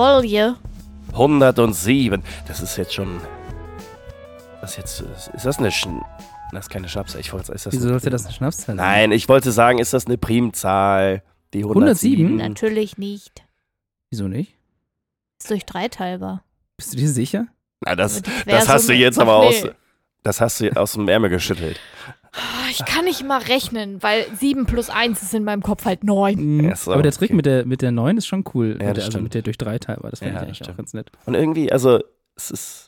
Folge. 107. Das ist jetzt schon. Ist jetzt. Ist das eine. Sch das ist keine Schnapszahl. Ich wollte, ist das Wieso sollte das eine Schnapszahl sein? Nein, ich wollte sagen, ist das eine Primzahl? Die 107. 107? Natürlich nicht. Wieso nicht? Ist durch drei teilbar. Bist du dir sicher? Na, das, das hast du jetzt aber aus. Das hast du aus dem Ärmel geschüttelt. Ah, Ich kann nicht mal rechnen, weil 7 plus 1 ist in meinem Kopf halt 9. Mhm. So, Aber der Trick okay. mit der, mit der 9 ist schon cool. Ja, mit der, also stimmt. mit der durch 3 teilbar. Das finde Ja, ich das eigentlich auch ganz nett. Und irgendwie, also, es ist.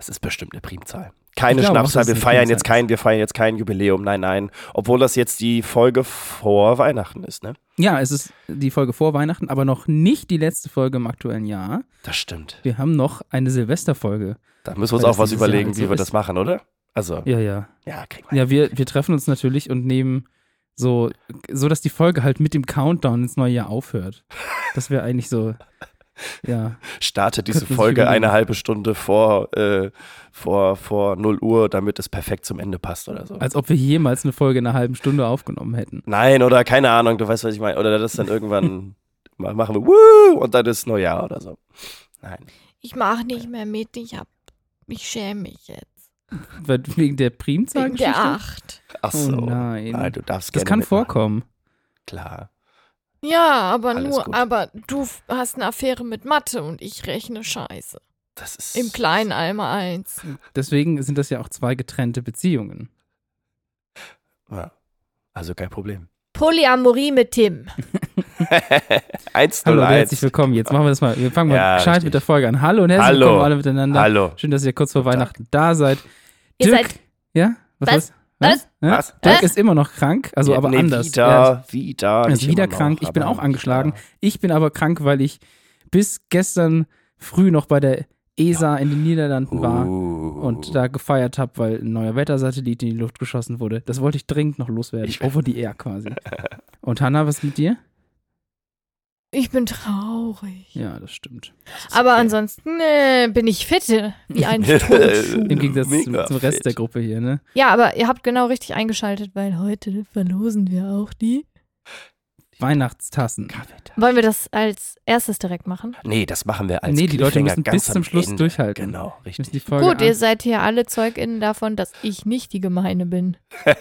Es ist bestimmt eine Primzahl. Keine glaube Schnapszahl. Wir feiern Primzahl jetzt kein, wir feiern jetzt kein Jubiläum. Nein, nein. Obwohl das jetzt die Folge vor Weihnachten ist, ne? Ja, es ist die Folge vor Weihnachten, aber noch nicht die letzte Folge im aktuellen Jahr. Das stimmt. Wir haben noch eine Silvesterfolge. Da müssen wir uns auch was dieses Jahr überlegen, halt wie wir das machen, oder? Also, ja, Ja, ja. kriegen wir. Ja, wir, wir treffen uns natürlich und nehmen so, so, dass die Folge halt mit dem Countdown ins neue Jahr aufhört. Das wäre eigentlich so, ja. Startet diese Folge eine halbe Stunde vor, äh, vor, vor 0 Uhr, damit es perfekt zum Ende passt oder so. Als ob wir jemals eine Folge in einer halben Stunde aufgenommen hätten. Nein, oder keine Ahnung, du weißt, was ich meine. Oder das dann irgendwann ma- machen wir Woo! und dann ist Neujahr oder so. Nein. Ich mache nicht mehr mit, ich hab. Ich schäme mich jetzt. Wegen der Primzahl? Wegen der 8. Ach Oh so. nein. du darfst Das gerne kann mitmachen. vorkommen. Klar. Ja, aber Alles nur, gut. aber du hast eine Affäre mit Mathe und ich rechne Scheiße. Das ist. Im kleinen Alma 1. Deswegen sind das ja auch zwei getrennte Beziehungen. Ja. Also kein Problem. Polyamorie mit Tim. 1 Hallo 0 und herzlich 1. willkommen. Jetzt machen wir das mal. Wir fangen mal Ja, gescheit richtig. mit der Folge an. Hallo und herzlich Hallo. willkommen alle miteinander. Hallo. Schön, dass ihr kurz vor Guten Tag. Weihnachten da seid. Ihr Dirk, seid. ja? Was? Was? Was? Ja? Was? Dirk Hä? ist immer noch krank, also aber nee, anders. Wieder, Er wieder. ist nicht wieder immer noch, krank. Ich bin auch angeschlagen. wieder. Ich bin aber krank, weil ich bis gestern früh noch bei der ESA in den Niederlanden war Uh. und da gefeiert habe, weil ein neuer Wettersatellit in die Luft geschossen wurde. Das wollte ich dringend noch loswerden. Ich- Over the air quasi. und Hanna, was mit dir? Ich bin traurig. Ja, das stimmt. Das Aber okay. ansonsten äh, bin ich fit, wie ein Turnschuh. Im Gegensatz zum, zum Rest fit. der Gruppe hier, ne? Ja, aber ihr habt genau richtig eingeschaltet, weil heute verlosen wir auch die. Weihnachtstassen. Wollen wir das als erstes direkt machen? Nee, das machen wir als Nee, die Leute müssen ganz bis zum Schluss Ende. durchhalten. Genau, richtig. Folge Gut, an- ihr seid hier alle ZeugInnen davon, dass ich nicht die Gemeine bin.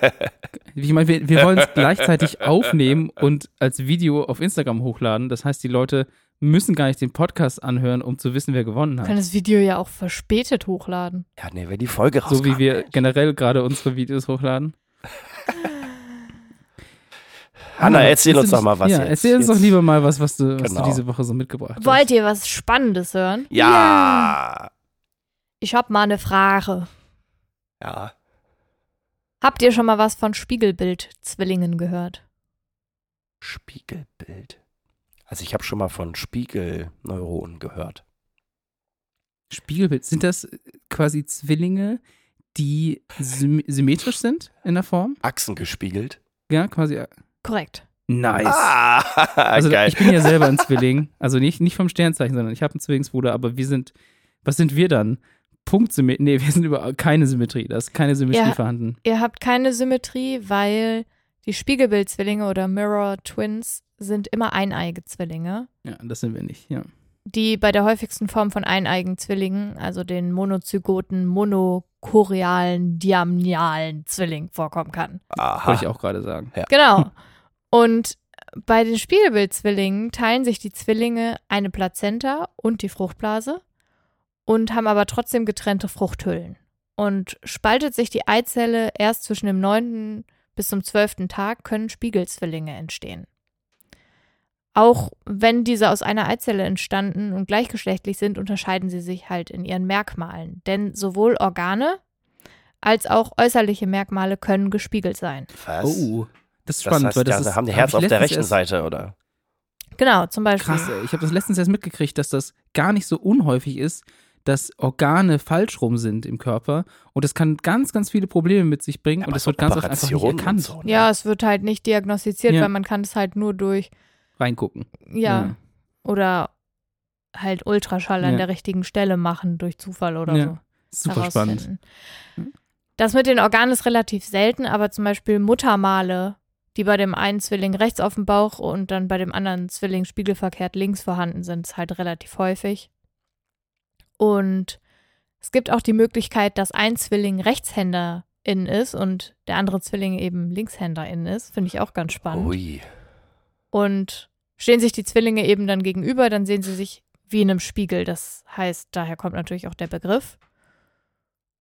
Ich meine, wir, wir wollen es gleichzeitig aufnehmen und als Video auf Instagram hochladen. Das heißt, die Leute müssen gar nicht den Podcast anhören, um zu wissen, wer gewonnen hat. das Video ja auch verspätet hochladen. Ja, nee, wenn die Folge rauskommt. So wie wir generell gerade unsere Videos hochladen. Hanna, erzähl uns doch mal was Ja, jetzt. erzähl uns Jetzt. doch lieber mal was, was du, was Genau. du diese Woche so mitgebracht Wollt hast. ihr was Spannendes hören? Ja. Ich hab mal eine Frage. Ja. Habt ihr schon mal was von Spiegelbild-Zwillingen gehört? Spiegelbild. Also ich habe schon mal von Spiegelneuronen gehört. Spiegelbild. Sind das quasi Zwillinge, die sym symmetrisch sind in der Form? Achsen gespiegelt. Ja, quasi. Korrekt. Nice. Ah, Also geil. ich bin ja selber ein Zwilling. Also nicht, nicht vom Sternzeichen, sondern ich habe einen Zwillingsbruder, aber wir sind, was sind wir dann? Punktsymmetrie. Nee, wir sind über keine Symmetrie. Da ist keine Symmetrie Ja. vorhanden. Ihr habt keine Symmetrie, weil die Spiegelbild-Zwillinge oder Mirror Twins sind immer eineige Zwillinge, Ja, das sind wir nicht, ja. Die bei der häufigsten Form von eineigen Zwillingen, also den monozygoten, monochorialen, diamnialen Zwilling vorkommen kann. Aha. Wollte ich auch gerade sagen. Genau. Und bei den Spiegelbild-Zwillingen teilen sich die Zwillinge eine Plazenta und die Fruchtblase und haben aber trotzdem getrennte Fruchthüllen. Und spaltet sich die Eizelle erst zwischen dem neunten bis zum zwölften Tag, können Spiegelzwillinge entstehen. Auch wenn diese aus einer Eizelle entstanden und gleichgeschlechtlich sind, unterscheiden sie sich halt in ihren Merkmalen. Denn sowohl Organe als auch äußerliche Merkmale können gespiegelt sein. Was? Oh, das ist das spannend, heißt, weil das ja, ist. haben die Herz auf der rechten Seite, oder? Genau, zum Beispiel. Krass, ey. ich habe das letztens erst mitgekriegt, dass das gar nicht so unhäufig ist, dass Organe falsch rum sind im Körper und das kann ganz, ganz viele Probleme mit sich bringen und Aber das so wird ganz oft einfach nicht Operationen und erkannt. so, ne? Ja, es wird halt nicht diagnostiziert, Ja. weil man kann es halt nur durch, Reingucken. ja, Ja. oder halt Ultraschall an Ja. der richtigen Stelle machen durch Zufall oder Ja. so. Super spannend. Das mit den Organen ist relativ selten, aber zum Beispiel Muttermale, die bei dem einen Zwilling rechts auf dem Bauch und dann bei dem anderen Zwilling spiegelverkehrt links vorhanden sind, ist halt relativ häufig. Und es gibt auch die Möglichkeit, dass ein Zwilling Rechtshänderin ist und der andere Zwilling eben Linkshänderin ist. Finde ich auch ganz spannend. Ui. Und stehen sich die Zwillinge eben dann gegenüber, dann sehen sie sich wie in einem Spiegel. Das heißt, daher kommt natürlich auch der Begriff.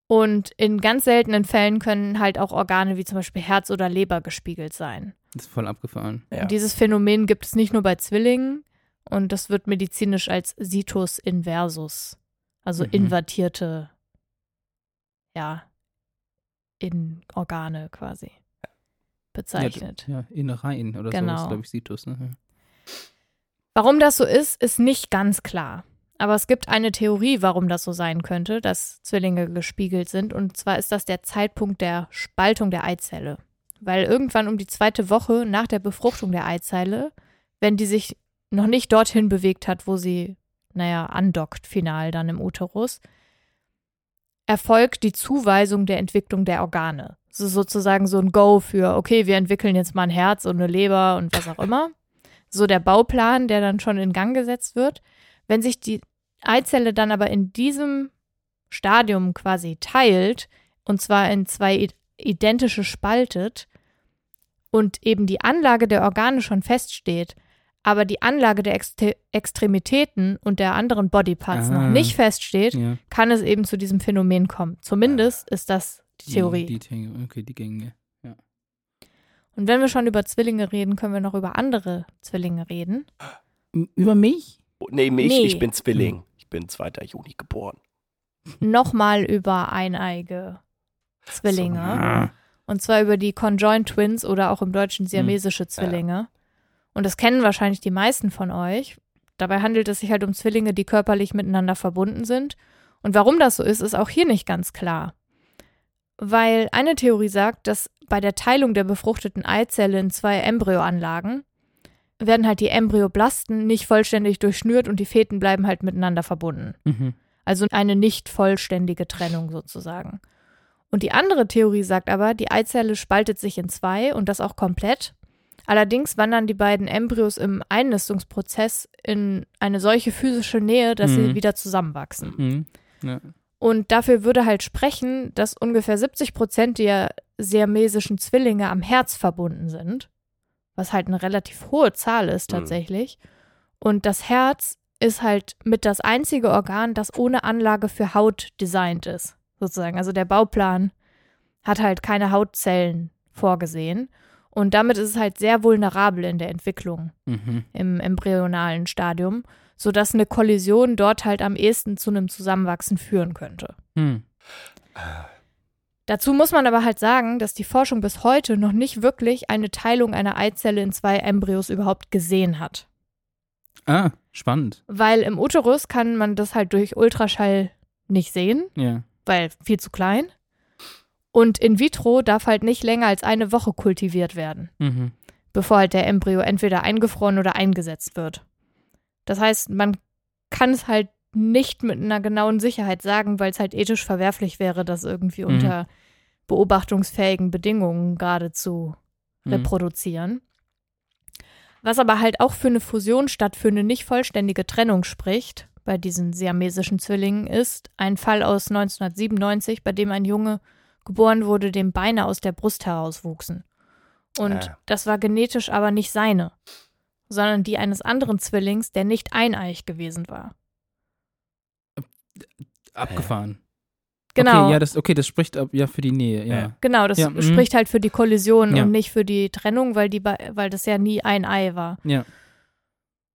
Und in ganz seltenen Fällen können halt auch Organe wie zum Beispiel Herz oder Leber gespiegelt sein. Das ist voll abgefahren. Ja. Und dieses Phänomen gibt es nicht nur bei Zwillingen und das wird medizinisch als Situs inversus, also Mhm. invertierte, ja, in Organe quasi bezeichnet. Ja, Innereien oder so. Genau. Ist, glaube ich, Situs. Ne? Ja. Warum das so ist, ist nicht ganz klar. Aber es gibt eine Theorie, warum das so sein könnte, dass Zwillinge gespiegelt sind. Und zwar ist das der Zeitpunkt der Spaltung der Eizelle. Weil irgendwann um die zweite Woche nach der Befruchtung der Eizelle, wenn die sich noch nicht dorthin bewegt hat, wo sie, naja, andockt, final dann im Uterus, erfolgt die Zuweisung der Entwicklung der Organe. Ist sozusagen so ein Go für, okay, wir entwickeln jetzt mal ein Herz und eine Leber und was auch immer so der Bauplan, der dann schon in Gang gesetzt wird. Wenn sich die Eizelle dann aber in diesem Stadium quasi teilt, und zwar in zwei identische spaltet, und eben die Anlage der Organe schon feststeht, aber die Anlage der Extre Extremitäten und der anderen Bodyparts Ah. noch nicht feststeht, ja. kann es eben zu diesem Phänomen kommen. Zumindest ist das die Theorie. Die, die, okay, die gängige. Und wenn wir schon über Zwillinge reden, können wir noch über andere Zwillinge reden. Über mich? Oh, nee, mich, Nee. ich bin Zwilling. Ich bin 2. Juni geboren. nochmal über eineige Zwillinge. Ah. Und zwar über die Conjoined Twins oder auch im Deutschen siamesische Zwillinge. Und das kennen wahrscheinlich die meisten von euch. Dabei handelt es sich halt um Zwillinge, die körperlich miteinander verbunden sind. Und warum das so ist, ist auch hier nicht ganz klar. Weil eine Theorie sagt, dass bei der Teilung der befruchteten Eizelle in zwei Embryoanlagen werden halt die Embryoblasten nicht vollständig durchschnürt und die Feten bleiben halt miteinander verbunden. Mhm. Also eine nicht vollständige Trennung sozusagen. Und die andere Theorie sagt aber, die Eizelle spaltet sich in zwei und das auch komplett. Allerdings wandern die beiden Embryos im Einnistungsprozess in eine solche physische Nähe, dass sie Mhm. wieder zusammenwachsen. Mhm. Ja. Und dafür würde halt sprechen, dass ungefähr 70 Prozent der siamesischen Zwillinge am Herz verbunden sind, was halt eine relativ hohe Zahl ist Mhm. tatsächlich. Und das Herz ist halt mit das einzige Organ, das ohne Anlage für Haut designt ist, sozusagen. Also der Bauplan hat halt keine Hautzellen vorgesehen. Und damit ist es halt sehr vulnerabel in der Entwicklung Mhm. im embryonalen Stadium, sodass eine Kollision dort halt am ehesten zu einem Zusammenwachsen führen könnte. Hm. Dazu muss man aber halt sagen, dass die Forschung bis heute noch nicht wirklich eine Teilung einer Eizelle in zwei Embryos überhaupt gesehen hat. Ah, spannend. Weil im Uterus kann man das halt durch Ultraschall nicht sehen, Ja. weil viel zu klein. Und in vitro darf halt nicht länger als eine Woche kultiviert werden, Mhm. bevor halt der Embryo entweder eingefroren oder eingesetzt wird. Das heißt, man kann es halt nicht mit einer genauen Sicherheit sagen, weil es halt ethisch verwerflich wäre, das irgendwie Mhm. unter beobachtungsfähigen Bedingungen gerade zu Mhm. reproduzieren. Was aber halt auch für eine Fusion statt für eine nicht vollständige Trennung spricht, bei diesen siamesischen Zwillingen, ist ein Fall aus 1997, bei dem ein Junge geboren wurde, dem Beine aus der Brust herauswuchsen. Und Ah. das war genetisch aber nicht seine, sondern die eines anderen Zwillings, der nicht eineich gewesen war. Abgefahren. Genau. Okay, ja, das, okay, das spricht ab, ja für die Nähe, ja. Ja. Genau, das Ja, mhm. spricht halt für die Kollision Ja. und nicht für die Trennung, weil, die, bei- weil das ja nie ein Ei war. Ja.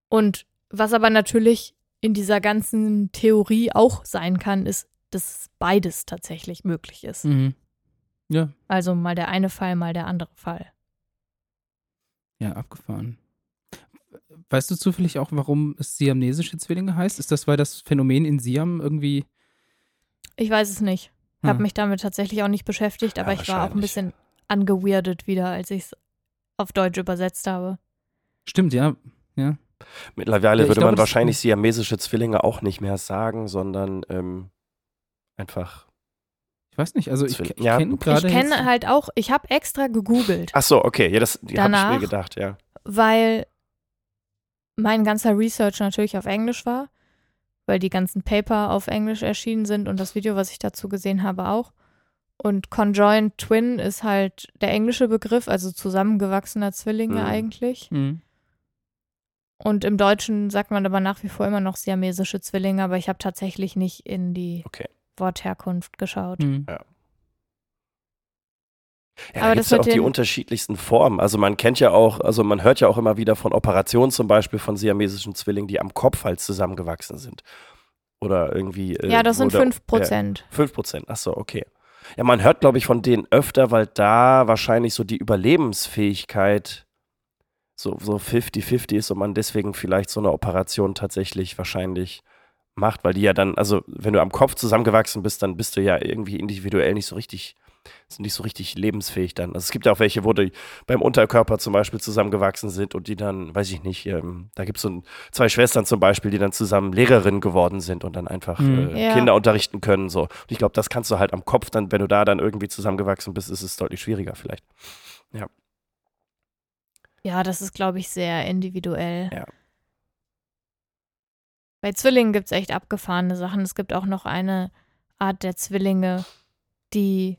Und was aber natürlich in dieser ganzen Theorie auch sein kann, ist, dass beides tatsächlich möglich ist. Mhm. Ja, Also mal der eine Fall, mal der andere Fall. ja, abgefahren. Weißt du zufällig auch, warum es siamesische Zwillinge heißt? Ist das, weil das Phänomen in Siam irgendwie. Ich weiß es nicht. Habe Hm. mich damit tatsächlich auch nicht beschäftigt, Ja, aber ich war auch ein wahrscheinlich. bisschen angeweirdet wieder, als ich es auf Deutsch übersetzt habe. Stimmt, ja. Ja. Mittlerweile Ja, ich würde glaube, man das- Ich weiß nicht, also ich, ich ja. kenne Ich gerade. kenne jetzt- halt auch, ich habe extra gegoogelt, Ach so, okay, ja, das die habe ich mir gedacht, ja. weil mein ganzer Research natürlich auf Englisch war, weil die ganzen Paper auf Englisch erschienen sind und das Video, was ich dazu gesehen habe, auch. Und Conjoined Twin ist halt der englische Begriff, also zusammengewachsener Zwillinge Mhm. eigentlich. Mhm. Und im Deutschen sagt man aber nach wie vor immer noch siamesische Zwillinge, aber ich habe tatsächlich nicht in die Okay. Wortherkunft geschaut. Mhm. Ja, Aber da das ja auch die unterschiedlichsten Formen. Also man kennt ja auch, also man hört ja auch immer wieder von Operationen zum Beispiel von siamesischen Zwillingen, die am Kopf halt zusammengewachsen sind. Oder irgendwie. äh, Ja, das sind der- 5 Prozent. Ja, 5 Prozent, ach so, okay. Ja, man hört, glaube ich, von denen öfter, weil da wahrscheinlich so die Überlebensfähigkeit so, so 50-50 ist und man deswegen vielleicht so eine Operation tatsächlich wahrscheinlich macht, weil die ja dann, also wenn du am Kopf zusammengewachsen bist, dann bist du ja irgendwie individuell nicht so richtig, sind nicht so richtig lebensfähig dann. Also es gibt ja auch welche, wo die beim Unterkörper zum Beispiel zusammengewachsen sind und die dann, weiß ich nicht, ähm, da gibt es so ein, zwei Schwestern zum Beispiel, die dann zusammen Lehrerinnen geworden sind und dann einfach Mhm. äh, Ja. Kinder unterrichten können. So. Und ich glaube, das kannst du halt am Kopf dann, wenn du da dann irgendwie zusammengewachsen bist, ist es deutlich schwieriger vielleicht. Ja, das ist, glaube ich, sehr individuell. Ja. Bei Zwillingen gibt es echt abgefahrene Sachen. Es gibt auch noch eine Art der Zwillinge, die,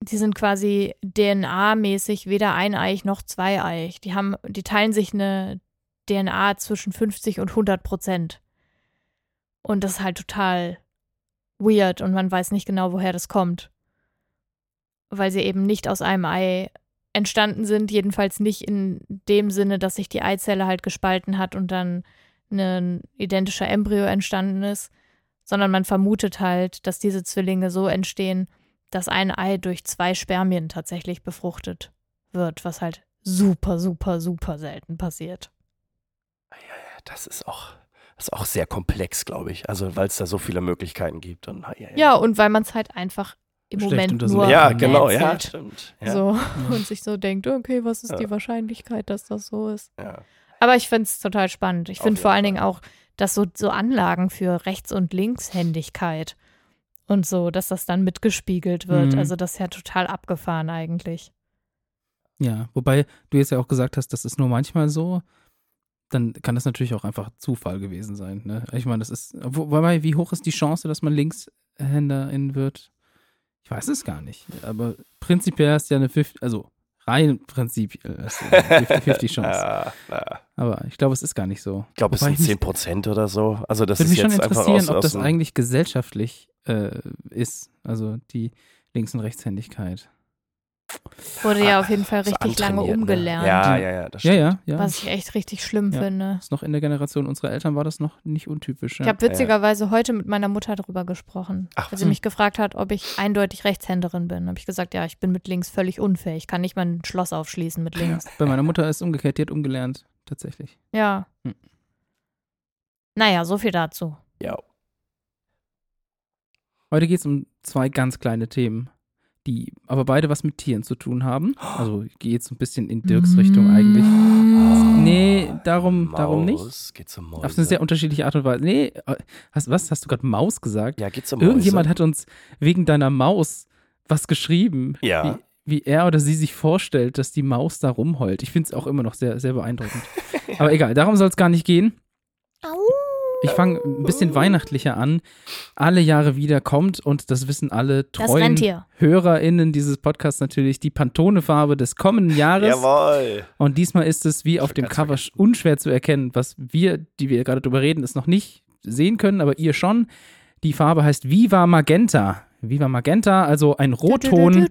die sind quasi DNA-mäßig weder eineig noch zweieig. Die haben, die teilen sich eine DNA zwischen 50 und 100 Prozent. Und das ist halt total weird und man weiß nicht genau, woher das kommt. Weil sie eben nicht aus einem Ei entstanden sind, jedenfalls nicht in dem Sinne, dass sich die Eizelle halt gespalten hat und dann ein identischer Embryo entstanden ist, sondern man vermutet halt, dass diese Zwillinge so entstehen, dass ein Ei durch zwei Spermien tatsächlich befruchtet wird, was halt super, super, super selten passiert. Das ist auch, das ist auch sehr komplex, glaube ich. Also weil es da so viele Möglichkeiten gibt. Und, ja, ja, Ja, und weil man es halt einfach im Schlecht Moment nur ja genau, ja, stimmt. Ja, So, und sich so denkt, okay, was ist Ja. die Wahrscheinlichkeit, dass das so ist? ja. Aber ich finde es total spannend. Ich finde vor allen Fall. Dingen auch, dass so, so Anlagen für Rechts- und Linkshändigkeit und so, dass das dann mitgespiegelt wird. Mhm. Also das ist ja total abgefahren eigentlich. Ja, wobei du jetzt ja auch gesagt hast, das ist nur manchmal so, dann kann das natürlich auch einfach Zufall gewesen sein. Ne? Ich meine, das ist, wo- wobei, wie hoch ist die Chance, dass man Linkshänderin wird? Ich weiß es gar nicht. Aber prinzipiell ist ja eine 50, also rein prinzipiell ist eine 50-50 Chance. Ja, ja. Aber ich glaube, es ist gar nicht so. Ich glaube, es sind ich 10 Prozent oder so. Also das Würde ist mich schon jetzt einfach interessieren, aus, ob aus das eigentlich gesellschaftlich äh, ist, also die Links- und Rechtshändigkeit. Wurde ja auf jeden Fall so richtig lange antrainiert, ne? umgelernt. Ja, ja, ja, das Ja, stimmt. ja, ja. Was ich echt richtig schlimm Ja. finde. Das noch in der Generation unserer Eltern war das noch nicht untypisch. Ja. Ich habe witzigerweise heute mit meiner Mutter darüber gesprochen, Ach, weil sie hm. mich gefragt hat, ob ich eindeutig Rechtshänderin bin. Habe ich gesagt, ja, ich bin mit links völlig unfähig. Ich kann nicht mal ein Schloss aufschließen mit links. Bei meiner Mutter ist es umgekehrt, die hat umgelernt, tatsächlich. Ja. Hm. Naja, so viel dazu. Ja. Heute geht es um zwei ganz kleine Themen, die aber beide was mit Tieren zu tun haben. Also geht es ein bisschen in Dirks Richtung eigentlich. Nee, darum, darum nicht. Maus, Geht's um Mäuse? Auf eine sehr unterschiedliche Art und Weise. Nee, äh, hast, was? Hast du gerade Maus gesagt? ja, geht's um Mäuse? Irgendjemand hat uns wegen deiner Maus was geschrieben. Ja. Wie, wie er oder sie sich vorstellt, dass die Maus da rumheult. Ich finde es auch immer noch sehr, sehr beeindruckend. Aber egal, darum soll es gar nicht gehen. Ich fange ein bisschen weihnachtlicher an. Alle Jahre wieder kommt, und das wissen alle treuen. HörerInnen dieses Podcasts natürlich, die Pantone-Farbe des kommenden Jahres. Jawohl. Und diesmal ist es wie auf dem Cover unschwer zu erkennen, was wir, die wir gerade drüber reden, es noch nicht sehen können, aber ihr schon. Die Farbe heißt Viva Magenta. Viva Magenta, also ein Rotton,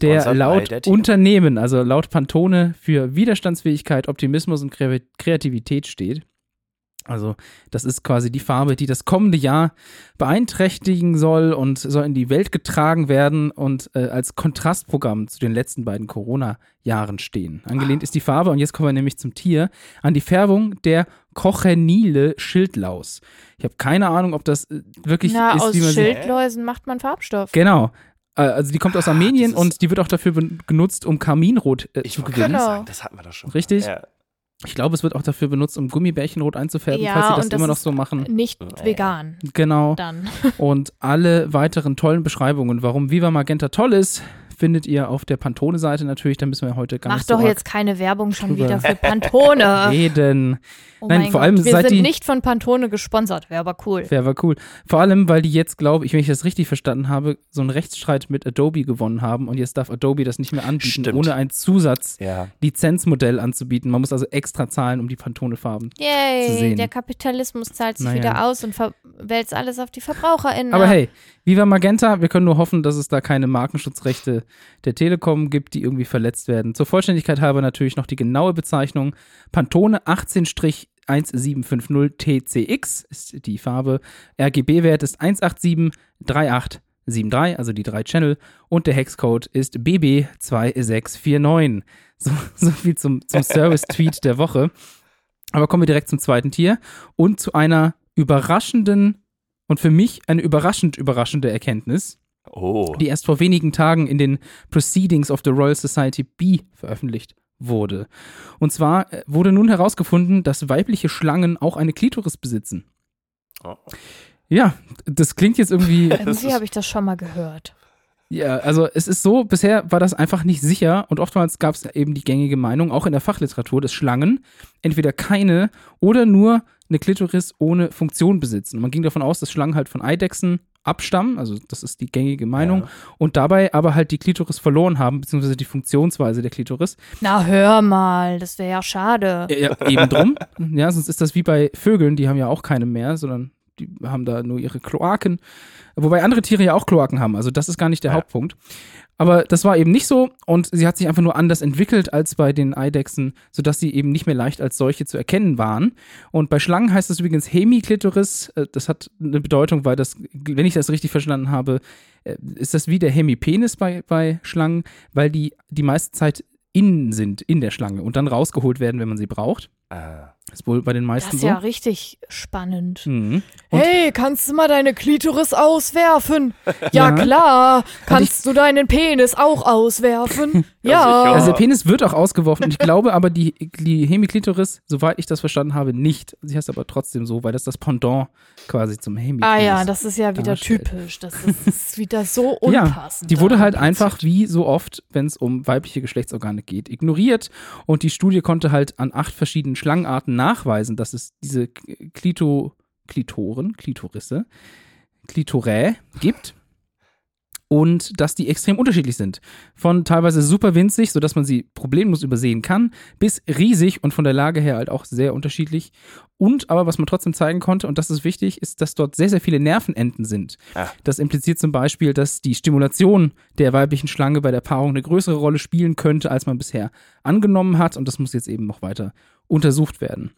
der laut. Unternehmen, also laut Pantone, für Widerstandsfähigkeit, Optimismus und Kre- Kreativität steht. Also das ist quasi die Farbe, die das kommende Jahr beeinträchtigen soll und soll in die Welt getragen werden und äh, als Kontrastprogramm zu den letzten beiden Corona-Jahren stehen. Angelehnt ist die Farbe, und jetzt kommen wir nämlich zum Tier, an die Färbung der Cochenile Schildlaus. Ich habe keine Ahnung, ob das äh, wirklich Na, ist, aus wie man Schildläusen macht man Farbstoff. Genau. Äh, Also die kommt aus Armenien Ah, das ist- und die wird auch dafür ben- genutzt, um Kaminrot äh, Ich zu gewinnen. Genau. sagen, das hatten wir doch schon. Richtig? Ja. Ich glaube, es wird auch dafür benutzt, um Gummibärchen rot einzufärben, Ja, falls sie das und das immer noch so machen. Nicht vegan Genau. dann. Und alle weiteren tollen Beschreibungen, warum Viva Magenta toll ist, findet ihr auf der Pantone-Seite natürlich. Da müssen wir heute gar Mach nicht so doch jetzt keine Werbung schon drüber wieder für Pantone. reden. Oh Nein, mein vor Gott. allem Wir seit sind die- nicht von Pantone gesponsert, wäre aber cool. Wäre aber cool. Vor allem, weil die jetzt, glaube ich, wenn ich das richtig verstanden habe, so einen Rechtsstreit mit Adobe gewonnen haben und jetzt darf Adobe das nicht mehr anbieten, Stimmt. ohne ein Ja. Zusatzlizenzmodell anzubieten. Man muss also extra zahlen, um die Pantone-Farben. zu Yay, sehen. der Kapitalismus zahlt sich Naja. wieder aus und wälzt alles auf die VerbraucherInnen. Aber ab. hey, Viva Magenta, wir können nur hoffen, dass es da keine Markenschutzrechte der Telekom gibt, die irgendwie verletzt werden. Zur Vollständigkeit halber natürlich noch die genaue Bezeichnung. Pantone 18-1750 TCX ist die Farbe. RGB-Wert ist 1873873, also die drei Channel. Und der Hexcode ist BB2649. So, so viel zum, zum Service-Tweet der Woche. Aber kommen wir direkt zum zweiten Tier und zu einer überraschenden und für mich eine überraschend überraschende Erkenntnis, Oh. die erst vor wenigen Tagen in den Proceedings of the Royal Society B veröffentlicht wurde. Und zwar äh, wurde nun herausgefunden, dass weibliche Schlangen auch eine Klitoris besitzen. Oh. Ja, das klingt jetzt irgendwie. Irgendwie habe ich das schon mal gehört. Ja, also es ist so, bisher war das einfach nicht sicher und oftmals gab es eben die gängige Meinung, auch in der Fachliteratur, dass Schlangen entweder keine oder nur eine Klitoris ohne Funktion besitzen. Und man ging davon aus, dass Schlangen halt von Eidechsen abstammen, also das ist die gängige Meinung, Ja. und dabei aber halt die Klitoris verloren haben, beziehungsweise die Funktionsweise der Klitoris. Na, hör mal, das wäre ja schade. Ja, ja, eben drum. Ja, sonst ist das wie bei Vögeln, die haben ja auch keine mehr, sondern die haben da nur ihre Kloaken. Wobei andere Tiere ja auch Kloaken haben, also das ist gar nicht der Ja. Hauptpunkt. Aber das war eben nicht so und sie hat sich einfach nur anders entwickelt als bei den Eidechsen, sodass sie eben nicht mehr leicht als solche zu erkennen waren. Und bei Schlangen heißt es übrigens Hemiklitoris. Äh, Das hat eine Bedeutung, weil das, wenn ich das richtig verstanden habe, äh, ist das wie der Hemipenis bei, bei Schlangen, weil die die meiste Zeit innen sind, in der Schlange und dann rausgeholt werden, wenn man sie braucht. Ah. Ist wohl bei den Das meisten ist so. ja richtig spannend. Mhm. Hey, kannst du mal deine Klitoris auswerfen? Ja, Ja. klar. Kannst du deinen Penis auch auswerfen? ja. Also der Penis wird auch ausgeworfen. Ich glaube aber, die, die Hemiklitoris, soweit ich das verstanden habe, nicht. Sie heißt aber trotzdem so, weil das das Pendant quasi zum Hemipenis Ah ja, das ist ja wieder darstellt. typisch. Das ist, das ist wieder so Ja, unpassend. Die wurde da halt einfach, wie so oft, wenn es um weibliche Geschlechtsorgane geht, ignoriert. Und die Studie konnte halt an acht verschiedenen Schlangenarten nachweisen, dass es diese Klito, Klitoren, Klitorisse, Klitorae gibt. Und dass die extrem unterschiedlich sind. Von teilweise super winzig, sodass man sie problemlos übersehen kann, bis riesig und von der Lage her halt auch sehr unterschiedlich. Und aber, was man trotzdem zeigen konnte, und das ist wichtig, ist, dass dort sehr, sehr viele Nervenenden sind. Ah. Das impliziert zum Beispiel, dass die Stimulation der weiblichen Schlange bei der Paarung eine größere Rolle spielen könnte, als man bisher angenommen hat. Und das muss jetzt eben noch weiter untersucht werden.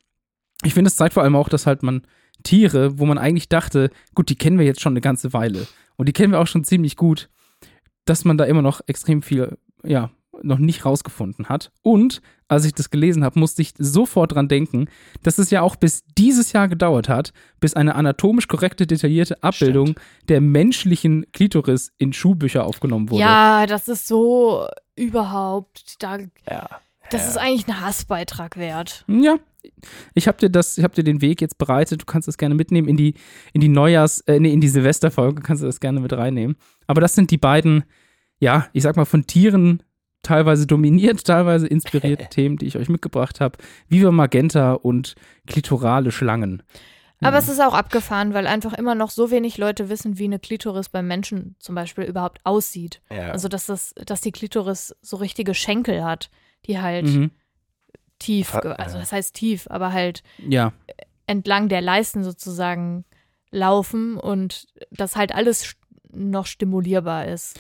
Ich finde, es zeigt vor allem auch, dass halt man Tiere, wo man eigentlich dachte, gut, die kennen wir jetzt schon eine ganze Weile und die kennen wir auch schon ziemlich gut, dass man da immer noch extrem viel, ja, noch nicht rausgefunden hat. Und als ich das gelesen habe, musste ich sofort dran denken, dass es ja auch bis dieses Jahr gedauert hat, bis eine anatomisch korrekte, detaillierte Abbildung der menschlichen Klitoris in Schulbücher aufgenommen wurde. Ja, das ist so überhaupt. Da, Ja. Das ist eigentlich ein Hassbeitrag wert. Ja. Ich habe dir das, ich habe dir den Weg jetzt bereitet. Du kannst das gerne mitnehmen in die in die Neujahrs, äh, nee, in die Silvesterfolge kannst du das gerne mit reinnehmen. Aber das sind die beiden, ja, ich sag mal von Tieren teilweise dominiert, teilweise inspirierte Themen, die ich euch mitgebracht habe. Viva Magenta und klitorale Schlangen. Aber Ja. es ist auch abgefahren, weil einfach immer noch so wenig Leute wissen, wie eine Klitoris beim Menschen zum Beispiel überhaupt aussieht. Ja. Also, dass, das, dass die Klitoris so richtige Schenkel hat, die halt Mhm. tief, also das heißt tief, aber halt Ja, entlang der Leisten sozusagen laufen und das halt alles noch stimulierbar ist.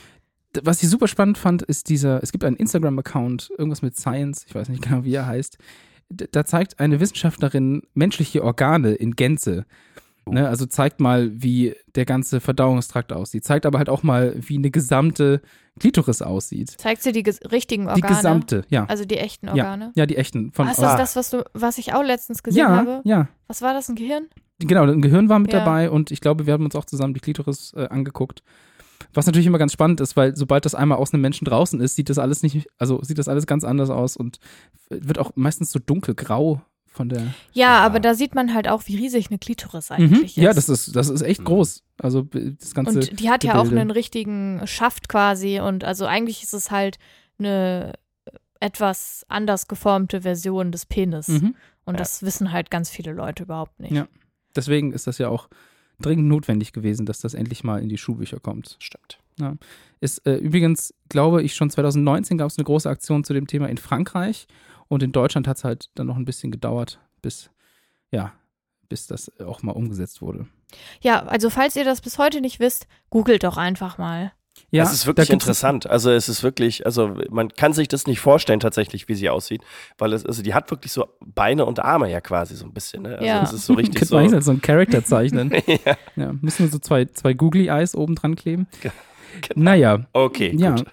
Was ich super spannend fand, ist dieser, es gibt einen Instagram-Account, irgendwas mit Science, ich weiß nicht genau, wie er heißt. Da zeigt eine Wissenschaftlerin menschliche Organe in Gänze. Ne, also zeigt mal, wie der ganze Verdauungstrakt aussieht. Zeigt aber halt auch mal, wie eine gesamte Klitoris aussieht. Zeigt sie die richtigen Die Organe? gesamte, ja. Also die echten Ja, Organe? ja, die echten. Von, Ist aus- das das, was, du, was ich auch letztens gesehen ja, habe? ja. Was war das, ein Gehirn? Genau, ein Gehirn war mit Ja. dabei und ich glaube, wir haben uns auch zusammen die Klitoris äh, angeguckt. Was natürlich immer ganz spannend ist, weil sobald das einmal aus einem Menschen draußen ist, sieht das alles nicht, also sieht das alles ganz anders aus und wird auch meistens so dunkelgrau von der. Ja, Ja. aber da sieht man halt auch, wie riesig eine Klitoris Mhm. eigentlich ist. Ja, das ist, das ist echt Mhm. groß. Also das ganze. Und die hat ja auch Gebilde. einen richtigen Schaft quasi und also eigentlich ist es halt eine etwas anders geformte Version des Penis. Mhm. Und Ja. das wissen halt ganz viele Leute überhaupt nicht. Ja. Deswegen ist das ja auch dringend notwendig gewesen, dass das endlich mal in die Schulbücher kommt. Stimmt. Ist äh, übrigens, glaube ich, schon 2019 gab es eine große Aktion zu dem Thema in Frankreich und in Deutschland hat es halt dann noch ein bisschen gedauert, bis, ja, bis das auch mal umgesetzt wurde. Ja, also falls ihr das bis heute nicht wisst, googelt doch einfach mal. Ja, das ist wirklich interessant. Also es ist wirklich, also man kann sich das nicht vorstellen tatsächlich, wie sie aussieht, weil es, also die hat wirklich so Beine und Arme ja quasi so ein bisschen. Ne? Also Ja. es ist so richtig Könnte so. man so ein Charakter zeichnen. ja, ja, müssen wir so zwei, zwei Googly Eyes oben dran kleben. genau. Naja, Okay, Ja. gut.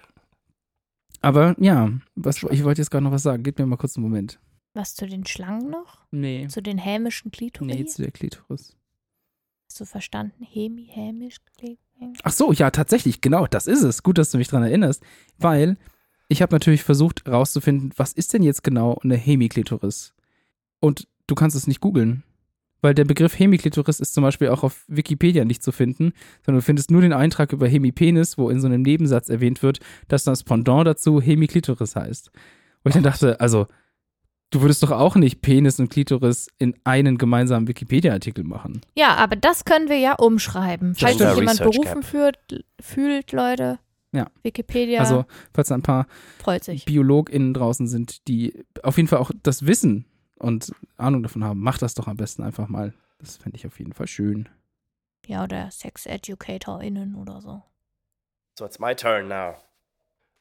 Aber ja, was, ich wollte jetzt gerade noch was sagen. Gib mir mal kurz einen Moment. Was zu den Schlangen noch? Nee. Zu den hämischen Klitoris? Nee, zu der Klitoris. Hast du verstanden? Hemi, hämisch, Klitoris? Ach so, ja, tatsächlich, genau, das ist es. Gut, dass du mich dran erinnerst, weil ich habe natürlich versucht herauszufinden, was ist denn jetzt genau eine Hemiklitoris? Und du kannst es nicht googeln, weil der Begriff Hemiklitoris ist zum Beispiel auch auf Wikipedia nicht zu finden, sondern du findest nur den Eintrag über Hemipenis, wo in so einem Nebensatz erwähnt wird, dass das Pendant dazu Hemiklitoris heißt. Wo ich dann dachte, also, du würdest doch auch nicht Penis und Klitoris in einen gemeinsamen Wikipedia-Artikel machen. Ja, aber das können wir ja umschreiben. Falls sich jemand Research berufen Gap. fühlt, fühlt, Leute. Ja. Wikipedia Also, falls da ein paar freut sich. BiologInnen draußen sind, die auf jeden Fall auch das Wissen und Ahnung davon haben, macht das doch am besten einfach mal. Das fände ich auf jeden Fall schön. Ja, oder Sex-EducatorInnen oder so. So, it's my turn now.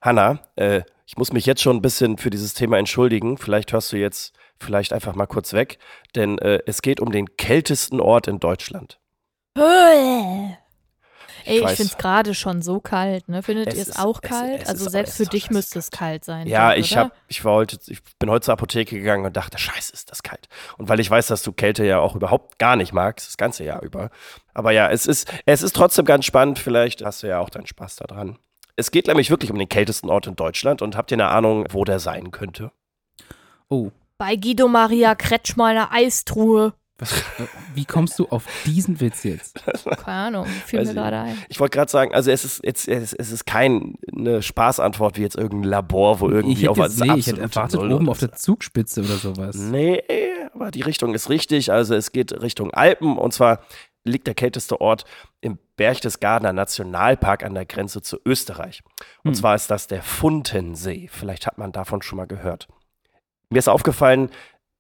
Hanna, äh, ich muss mich jetzt schon ein bisschen für dieses Thema entschuldigen. Vielleicht hörst du jetzt vielleicht einfach mal kurz weg, denn äh, es geht um den kältesten Ort in Deutschland. Ey, ich weiß. finde es gerade schon so kalt, ne? Findet Es ihr es auch es- kalt? es also ist- selbst es für dich müsste es kalt sein. Ja, dort, ich hab, ich war heute, ich bin heute zur Apotheke gegangen und dachte, scheiße, ist das kalt. Und weil ich weiß, dass du Kälte ja auch überhaupt gar nicht magst, das ganze Jahr über. Aber ja, es ist, es ist trotzdem ganz spannend. Vielleicht hast du ja auch deinen Spaß daran. Es geht nämlich wirklich um den kältesten Ort in Deutschland und habt ihr eine Ahnung, wo der sein könnte? Oh, Bei Guido Maria Kretschmer eine Eistruhe. Was, äh, wie kommst du auf diesen Witz jetzt? Keine Ahnung, fiel Weiß mir ich gerade ein. Ich wollte gerade sagen, also es ist jetzt, es, es ist keine Spaßantwort wie jetzt irgendein Labor, wo irgendwie ich auf hätte, jetzt, nee, ich hätte erwartet, Null oben auf der. Zugspitze oder sowas. Nee, aber die Richtung ist richtig. Also es geht Richtung Alpen und zwar liegt der kälteste Ort im Berchtesgadener Nationalpark an der Grenze zu Österreich. Und Hm. zwar ist das der Funtensee. Vielleicht hat man davon schon mal gehört. Mir ist aufgefallen,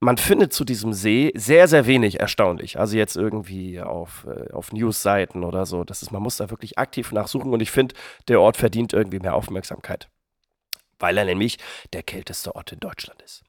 man findet zu diesem See sehr, sehr wenig erstaunlich. Also jetzt irgendwie auf, äh, auf News-Seiten oder so. Das ist, man muss da wirklich aktiv nachsuchen und ich finde, der Ort verdient irgendwie mehr Aufmerksamkeit. Weil er nämlich der kälteste Ort in Deutschland ist.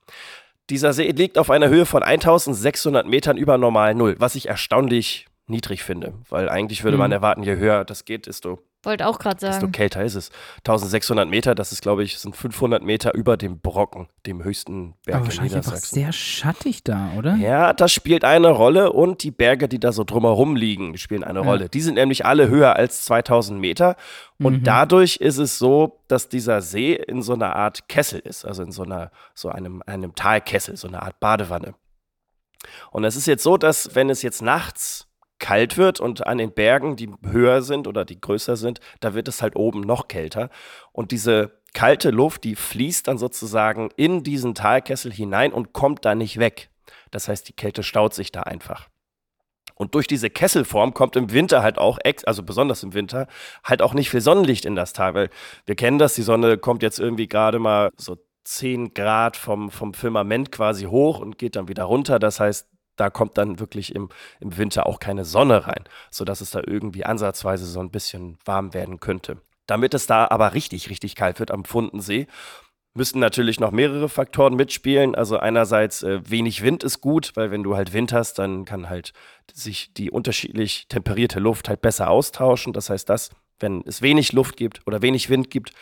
Dieser See liegt auf einer Höhe von 1600 Metern über normal Null, was ich erstaunlich niedrig finde, weil eigentlich würde man Mhm. erwarten, je höher das geht, desto, Wollte auch gerade desto sagen. kälter ist es. 1600 Meter, das ist, glaube ich, sind 500 Meter über dem Brocken, dem höchsten Berg Aber in wahrscheinlich einfach Niedersachsen. sehr schattig da, oder? Ja, das spielt eine Rolle und die Berge, die da so drumherum liegen, spielen eine Ja. Rolle. Die sind nämlich alle höher als 2000 Meter und Mhm. dadurch ist es so, dass dieser See in so einer Art Kessel ist, also in so einer, so einem, einem Talkessel, so eine Art Badewanne. Und es ist jetzt so, dass wenn es jetzt nachts kalt wird und an den Bergen, die höher sind oder die größer sind, da wird es halt oben noch kälter. Und diese kalte Luft, die fließt dann sozusagen in diesen Talkessel hinein und kommt da nicht weg. Das heißt, die Kälte staut sich da einfach. Und durch diese Kesselform kommt im Winter halt auch, also besonders im Winter, halt auch nicht viel Sonnenlicht in das Tal, weil wir kennen das, die Sonne kommt jetzt irgendwie gerade mal so 10 Grad vom, vom Firmament quasi hoch und geht dann wieder runter. Das heißt, da kommt dann wirklich im, im Winter auch keine Sonne rein, sodass es da irgendwie ansatzweise so ein bisschen warm werden könnte. Damit es da aber richtig, richtig kalt wird am Pfundensee, müssen natürlich noch mehrere Faktoren mitspielen. Also einerseits äh, wenig Wind ist gut, weil wenn du halt Wind hast, dann kann halt sich die unterschiedlich temperierte Luft halt besser austauschen. Das heißt, dass wenn es wenig Luft gibt oder wenig Wind gibt,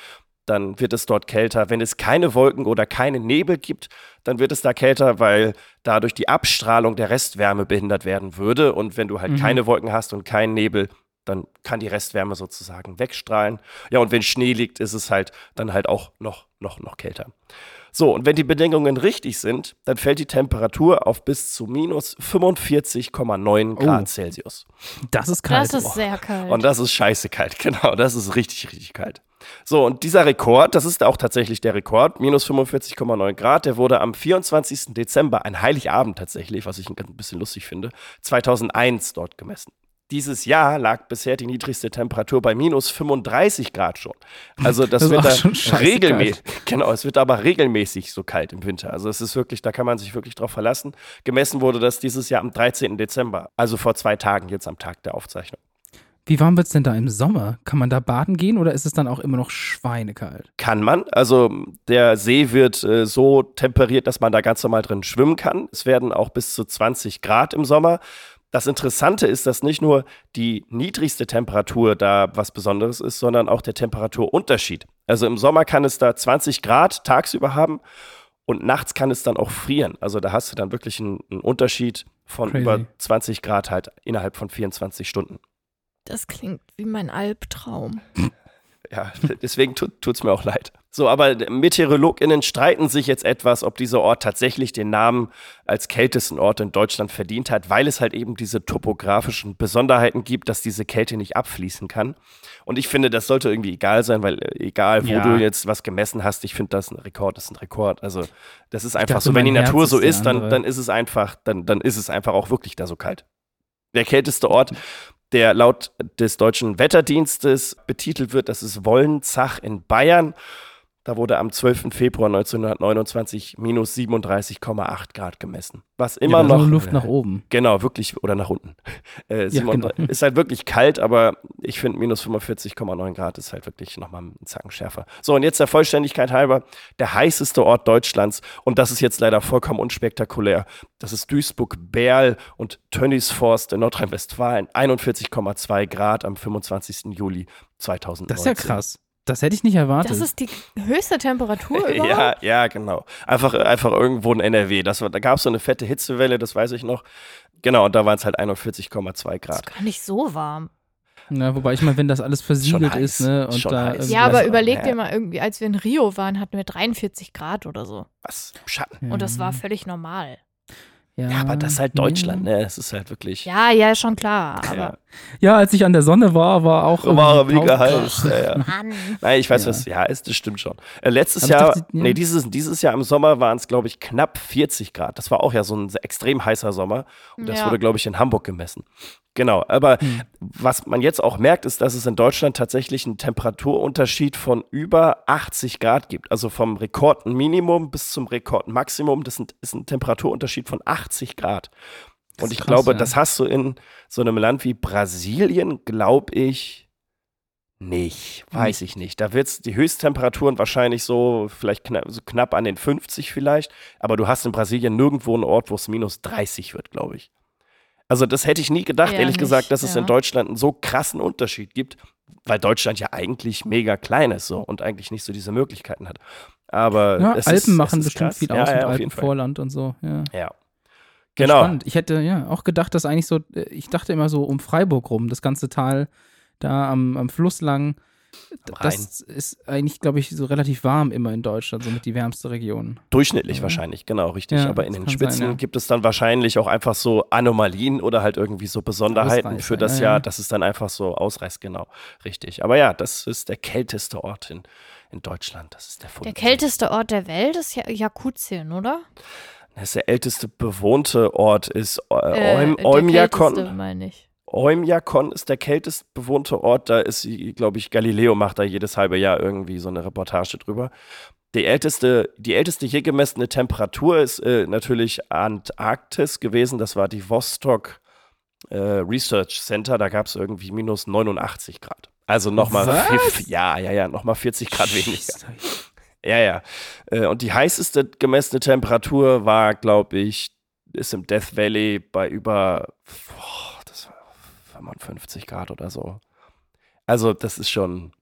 dann wird es dort kälter. Wenn es keine Wolken oder keine Nebel gibt, dann wird es da kälter, weil dadurch die Abstrahlung der Restwärme behindert werden würde. Und wenn du halt Mhm. keine Wolken hast und keinen Nebel, dann kann die Restwärme sozusagen wegstrahlen. Ja, und wenn Schnee liegt, ist es halt dann halt auch noch, noch, noch kälter. So, und wenn die Bedingungen richtig sind, dann fällt die Temperatur auf bis zu minus 45,9 Grad Oh. Celsius. Das ist kalt. Das ist sehr kalt. Und das ist scheiße kalt, genau. Das ist richtig, richtig kalt. So, und dieser Rekord, das ist auch tatsächlich der Rekord, minus 45,9 Grad, der wurde am 24. Dezember, ein Heiligabend tatsächlich, was ich ein bisschen lustig finde, 2001 dort gemessen. Dieses Jahr lag bisher die niedrigste Temperatur bei minus 35 Grad schon. Also das, Das wird da regelmäßig, genau, es wird aber regelmäßig so kalt im Winter. Also es ist wirklich, da kann man sich wirklich drauf verlassen. Gemessen wurde das dieses Jahr am 13. Dezember, also vor zwei Tagen, jetzt am Tag der Aufzeichnung. Wie warm wird es denn da im Sommer? Kann man da baden gehen oder ist es dann auch immer noch schweinekalt? Kann man. Also der See wird äh, so temperiert, dass man da ganz normal drin schwimmen kann. Es werden auch bis zu 20 Grad im Sommer. Das Interessante ist, dass nicht nur die niedrigste Temperatur da was Besonderes ist, sondern auch der Temperaturunterschied. Also im Sommer kann es da 20 Grad tagsüber haben und nachts kann es dann auch frieren. Also da hast du dann wirklich einen, einen Unterschied von Crazy. über 20 Grad halt innerhalb von 24 Stunden. Das klingt wie mein Albtraum. Ja, deswegen tut es mir auch leid. So, aber MeteorologInnen streiten sich jetzt etwas, ob dieser Ort tatsächlich den Namen als kältesten Ort in Deutschland verdient hat, weil es halt eben diese topografischen Besonderheiten gibt, dass diese Kälte nicht abfließen kann. Und ich finde, das sollte irgendwie egal sein, weil äh, egal, wo Ja. du jetzt was gemessen hast, ich finde, das ein Rekord ist ein Rekord. Also, das ist einfach dachte, so, wenn die Herz Natur ist so ist, dann, dann ist es einfach, dann, dann ist es einfach auch wirklich da so kalt. Der kälteste Ort, der laut des deutschen Wetterdienstes betitelt wird, das ist Wollenzach in Bayern. Da wurde am 12. Februar 1929 minus 37,8 Grad gemessen. Was immer ja, noch. Luft nach oben. Genau, wirklich, oder nach unten. Äh, Ja, 37 genau. Ist halt wirklich kalt, aber ich finde minus 45,9 Grad ist halt wirklich nochmal einen Zacken schärfer. So, und jetzt der Vollständigkeit halber, der heißeste Ort Deutschlands, und das ist jetzt leider vollkommen unspektakulär, das ist Duisburg-Berl und Tönnisforst in Nordrhein-Westfalen, 41,2 Grad am 25. Juli 2019. Das ist ja krass. Das hätte ich nicht erwartet. Das ist die höchste Temperatur überhaupt? Ja, ja, genau. Einfach, einfach irgendwo in NRW. Das war, da gab es so eine fette Hitzewelle, das weiß ich noch. Genau, und da waren es halt 41,2 Das ist Grad. gar nicht so warm. ja, wobei ich meine, wenn das alles versiegelt heiß. ist, ne? Und da Ja, aber überleg ja. dir mal irgendwie, als wir in Rio waren, hatten wir 43 Grad oder so. Was? Schatten. Und das war völlig normal. Ja, aber das ist halt Deutschland, ne? Es ist halt wirklich. Ja, ja, schon klar. Aber Ja. Ja, als ich an der Sonne war, war auch. War mega 1000 heiß. Ja, ja. Mann. Nein, ich weiß Ja. was. Ja, ist, das stimmt schon. Äh, letztes Aber Jahr, dachte, ja. nee, dieses, dieses Jahr im Sommer waren es, glaube ich, knapp 40 Grad. Das war auch ja so ein extrem heißer Sommer. Und das Ja. wurde, glaube ich, in Hamburg gemessen. Genau. Aber Hm. was man jetzt auch merkt, ist, dass es in Deutschland tatsächlich einen Temperaturunterschied von über 80 Grad gibt. Also vom Rekordminimum bis zum Rekordmaximum. Das sind- ist ein Temperaturunterschied von 80 Grad. Das Und ich krass, glaube, ja. das hast du in so einem Land wie Brasilien, glaube ich, nicht. Hm. Weiß ich nicht. Da wird es die Höchsttemperaturen wahrscheinlich so vielleicht knapp, so knapp an den 50 vielleicht. Aber du hast in Brasilien nirgendwo einen Ort, wo es minus 30 wird, glaube ich. Also das hätte ich nie gedacht, Eher ehrlich nicht, gesagt, dass es ja. in Deutschland einen so krassen Unterschied gibt, weil Deutschland ja eigentlich mega klein ist so und eigentlich nicht so diese Möglichkeiten hat. Aber Ja, es Alpen ist, machen es bestimmt krass. viel ja, aus ja, Fall. Alpenvorland und so. Ja. Ja. Genau. Spannend. Ich hätte ja auch gedacht, dass eigentlich so, äh, ich dachte immer so um Freiburg rum, das ganze Tal da am, am Fluss lang, das ist eigentlich, glaube ich, so relativ warm immer in Deutschland, somit die wärmste Region. Durchschnittlich Ja. wahrscheinlich, genau, richtig. Ja, Aber in den Spitzen sein, ja. gibt es dann wahrscheinlich auch einfach so Anomalien oder halt irgendwie so Besonderheiten für das ja, Jahr, ja. dass es dann einfach so ausreißt, genau. Richtig. Aber ja, das ist der kälteste Ort in, in Deutschland. Das ist der Der Fundort. kälteste Ort der Welt ist ja Jakutien, oder? Das ist der älteste bewohnte Ort ist äh, Äh, Oymyakon. kälteste, meine ich. Oymyakon ist der kältest bewohnte Ort. Da ist, glaube ich, Galileo macht da jedes halbe Jahr irgendwie so eine Reportage drüber. Die älteste, die älteste je gemessene Temperatur ist äh, natürlich Antarktis gewesen. Das war die Vostok äh, Research Center. Da gab es irgendwie minus 89 Grad. Also nochmal, ja, ja, ja, nochmal 40 Grad weniger. Ja, ja. Äh, Und die heißeste gemessene Temperatur war, glaube ich, ist im Death Valley bei über, boah, das war 55 Grad oder so. Also, das ist schon.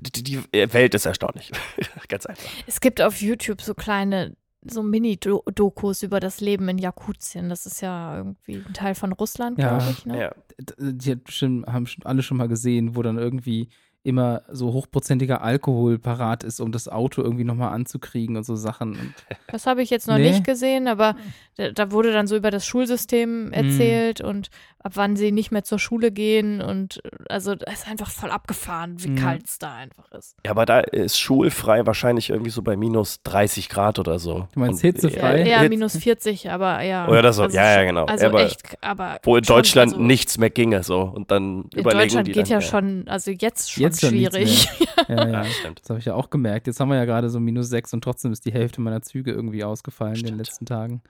Die, die Welt ist erstaunlich. Ganz einfach. Es gibt auf YouTube so kleine so Mini-Dokus über das Leben in Jakutien. Das ist ja irgendwie ein Teil von Russland, Ja. glaube ich. Ne? Ja. Die haben schon alle schon mal gesehen, wo dann irgendwie immer so hochprozentiger Alkohol parat ist, um das Auto irgendwie nochmal anzukriegen und so Sachen. Und Das habe ich jetzt noch Nee. nicht gesehen, aber da, da wurde dann so über das Schulsystem erzählt und ab wann sie nicht mehr zur Schule gehen und also es ist einfach voll abgefahren, wie Mhm. kalt es da einfach ist. ja, aber da ist schulfrei wahrscheinlich irgendwie so bei minus 30 Grad oder so. Du meinst Und, hitzefrei? Ja, ja minus 40, aber ja. Ja, das so. also Ja, ja, schon- genau. Also Aber echt, aber Wo in schon, Deutschland also nichts mehr ginge, so. Und dann In überlegen Deutschland die geht dann, ja schon, also jetzt schon Jetzt schon schwierig. Ja, Ja, ja. stimmt. Das habe ich ja auch gemerkt. Jetzt haben wir ja gerade so minus sechs und trotzdem ist die Hälfte meiner Züge irgendwie ausgefallen in den Stimmt. letzten Tagen.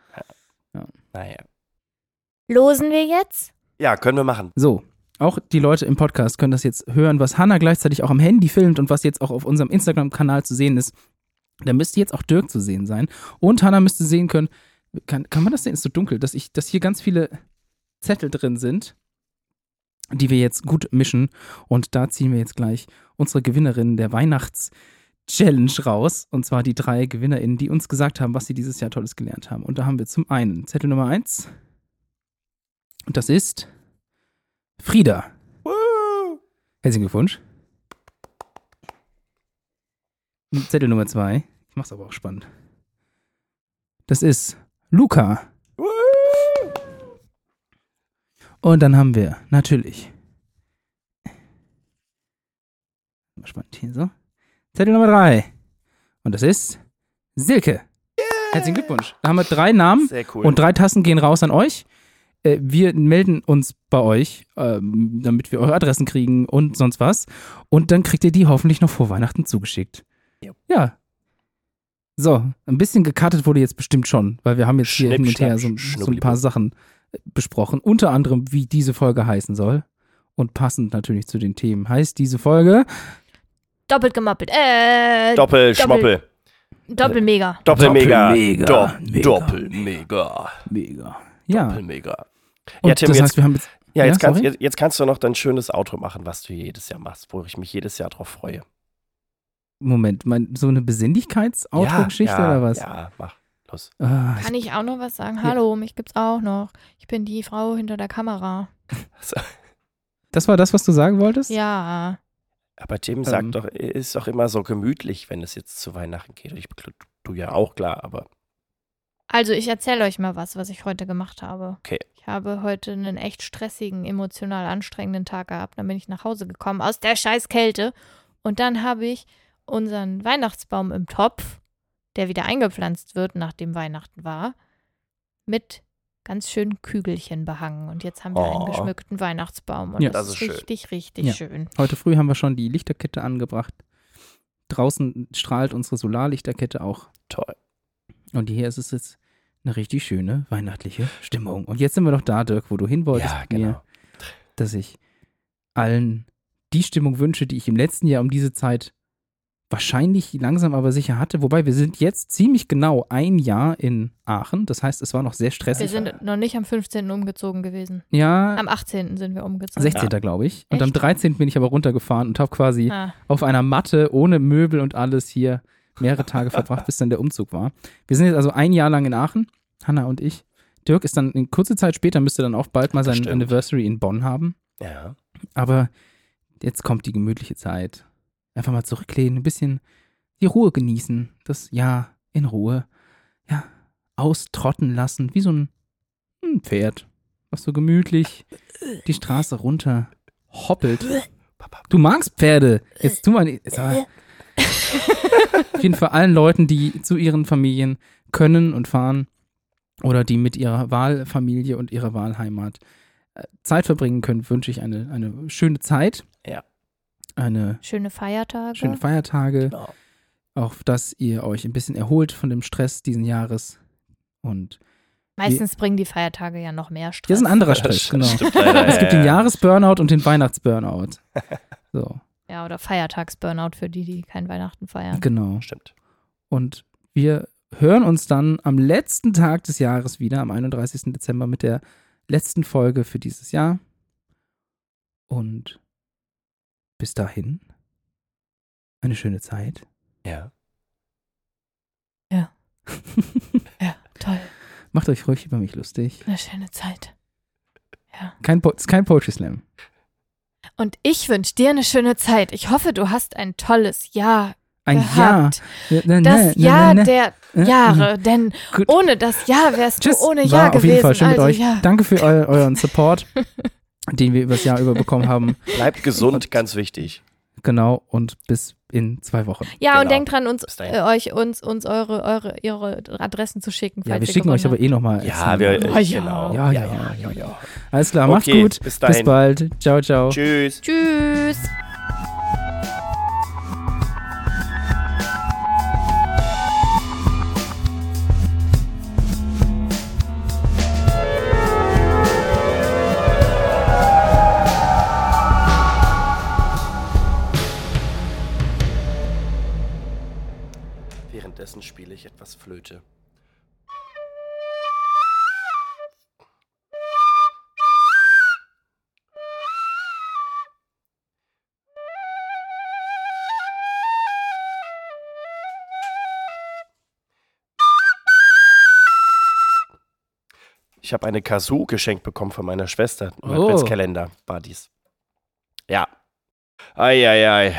Naja. Losen wir jetzt? Ja, können wir machen. So, auch die Leute im Podcast können das jetzt hören, was Hannah gleichzeitig auch am Handy filmt und was jetzt auch auf unserem Instagram-Kanal zu sehen ist. Da müsste jetzt auch Dirk zu sehen sein. Und Hannah müsste sehen können, kann, kann man das sehen? Ist so dunkel, dass ich, dass hier ganz viele Zettel drin sind, die wir jetzt gut mischen. Und da ziehen wir jetzt gleich unsere Gewinnerin der Weihnachts-Challenge raus. Und zwar die drei GewinnerInnen, die uns gesagt haben, was sie dieses Jahr Tolles gelernt haben. Und da haben wir zum einen Zettel Nummer eins. Und das ist Frieda. Woo! Herzlichen Glückwunsch. Zettel Nummer zwei. Ich mach's aber auch spannend. Das ist Luca. Woo! Und dann haben wir natürlich. Mal spannend hier so. Zettel Nummer drei. Und das ist Silke. Herzlichen Glückwunsch. Da haben wir drei Namen Sehr cool. und drei Tassen gehen raus an euch. Äh, Wir melden uns bei euch, ähm, damit wir eure Adressen kriegen und sonst was. Und dann kriegt ihr die hoffentlich noch vor Weihnachten zugeschickt. Jo. Ja. So, ein bisschen gekartet wurde jetzt bestimmt schon, weil wir haben jetzt hier Schnipp, hin und her so, so ein paar Sachen äh, besprochen. Unter anderem, wie diese Folge heißen soll. Und passend natürlich zu den Themen heißt diese Folge Doppelt gemoppelt. Äh, Doppel, Schmoppel. Doppelmega. Doppelmega. Doppelmega. Dop- Mega. Doppelmega. mega. Ja. Doppelmega. Und Ja, Tim, das jetzt, heißt, wir haben jetzt ja, Ja, jetzt, kannst, sorry? jetzt, jetzt kannst du noch dein schönes Outro machen, was du jedes Jahr machst, wo ich mich jedes Jahr drauf freue. Moment, mein, so eine Besinnlichkeits-Outro-Geschichte ja, oder was? Ja, mach. Los. Ah, Kann ich auch noch was sagen? Hallo, mich gibt's auch noch. Ich bin die Frau hinter der Kamera. das war das, was du sagen wolltest? Ja. Aber Tim sagt Ähm. doch, ist doch immer so gemütlich, wenn es jetzt zu Weihnachten geht. Ich, du ja auch klar, aber Also ich erzähle euch mal was, was ich heute gemacht habe. Okay. Ich habe heute einen echt stressigen, emotional anstrengenden Tag gehabt. Dann bin ich nach Hause gekommen aus der scheiß Kälte. Und dann habe ich unseren Weihnachtsbaum im Topf, der wieder eingepflanzt wird, nachdem Weihnachten war, mit ganz schönen Kügelchen behangen. Und jetzt haben wir Oh. einen geschmückten Weihnachtsbaum. Und Ja. das, Das ist ist schön. richtig, richtig Ja. schön. Heute früh haben wir schon die Lichterkette angebracht. Draußen strahlt unsere Solarlichterkette auch. toll. Und hier ist es jetzt eine richtig schöne weihnachtliche Stimmung. Und jetzt sind wir doch da, Dirk, wo du hin wolltest Ja, mit mir, genau. dass ich allen die Stimmung wünsche, die ich im letzten Jahr um diese Zeit wahrscheinlich langsam aber sicher hatte. Wobei wir sind jetzt ziemlich genau ein Jahr in Aachen. Das heißt, es war noch sehr Wir stressig. sind noch nicht am 15. umgezogen gewesen. ja, Am 18. sind wir umgezogen. 16. glaube ich. Und am Echt? 13. bin ich aber runtergefahren und habe quasi Ah, auf einer Matte ohne Möbel und alles hier mehrere Tage verbracht, bis dann der Umzug war. Wir sind jetzt also ein Jahr lang in Aachen, Hanna und ich. Dirk ist dann in kurze Zeit später, müsste dann auch bald mal sein. Anniversary in Bonn haben. Ja. Aber jetzt kommt die gemütliche Zeit. Einfach mal zurücklehnen, ein bisschen die Ruhe genießen, das Jahr in Ruhe, ja, austrotten lassen, wie so ein, ein Pferd, was so gemütlich die Straße runter hoppelt. Du magst Pferde. Jetzt tu mal nicht. Jetzt aber. Auf jeden Fall allen Leuten, die zu ihren Familien können und fahren oder die mit ihrer Wahlfamilie und ihrer Wahlheimat äh, Zeit verbringen können, wünsche ich eine, eine schöne Zeit. Ja. Eine schöne Feiertage. schöne Feiertage. Genau. Auch, dass ihr euch ein bisschen erholt von dem Stress diesen Jahres. Und Meistens bringen die Feiertage ja noch mehr Stress. hier ist ein anderer Stress, das genau. stimmt leider, Es gibt ja, den ja. Jahresburnout und den Weihnachtsburnout. So, Ja, oder Feiertagsburnout für die, die kein Weihnachten feiern. genau. Stimmt. Und wir hören uns dann am letzten Tag des Jahres wieder, am 31. Dezember, mit der letzten Folge für dieses Jahr. Und bis dahin eine schöne Zeit. Ja. Ja. Macht euch ruhig über mich lustig. Eine schöne Zeit. Ja. Kein, po ist kein Poetry Slam. Und ich wünsche dir eine schöne Zeit. Ich hoffe, du hast ein tolles Jahr Ein gehabt. Jahr. Ja, ne, Das Jahr ne, ne. der Jahre, denn Gut. ohne das Jahr wärst Tschüss. du ohne War Jahr auf gewesen. jeden Fall schön mit also, euch. Ja. Danke für eu euren Support, den wir übers Jahr über bekommen haben. Bleibt gesund, ganz wichtig. Genau. Und bis in zwei Wochen. Ja, und Genau. denkt dran, uns, äh, euch, uns, uns eure, eure, ihre Adressen zu schicken. Ja, wir schicken euch gewonnen aber eh nochmal. Ja, wir, Oh, ja. genau. Ja, ja, ja, ja. Alles klar, macht's Okay, gut. bis dahin. Bis bald. Ciao, ciao. Tschüss. habt. Tschüss. Ich etwas Flöte. Ich habe eine Kazoo geschenkt bekommen von meiner Schwester. Im Oh. Adventskalender war dies. Ja. Eieiei.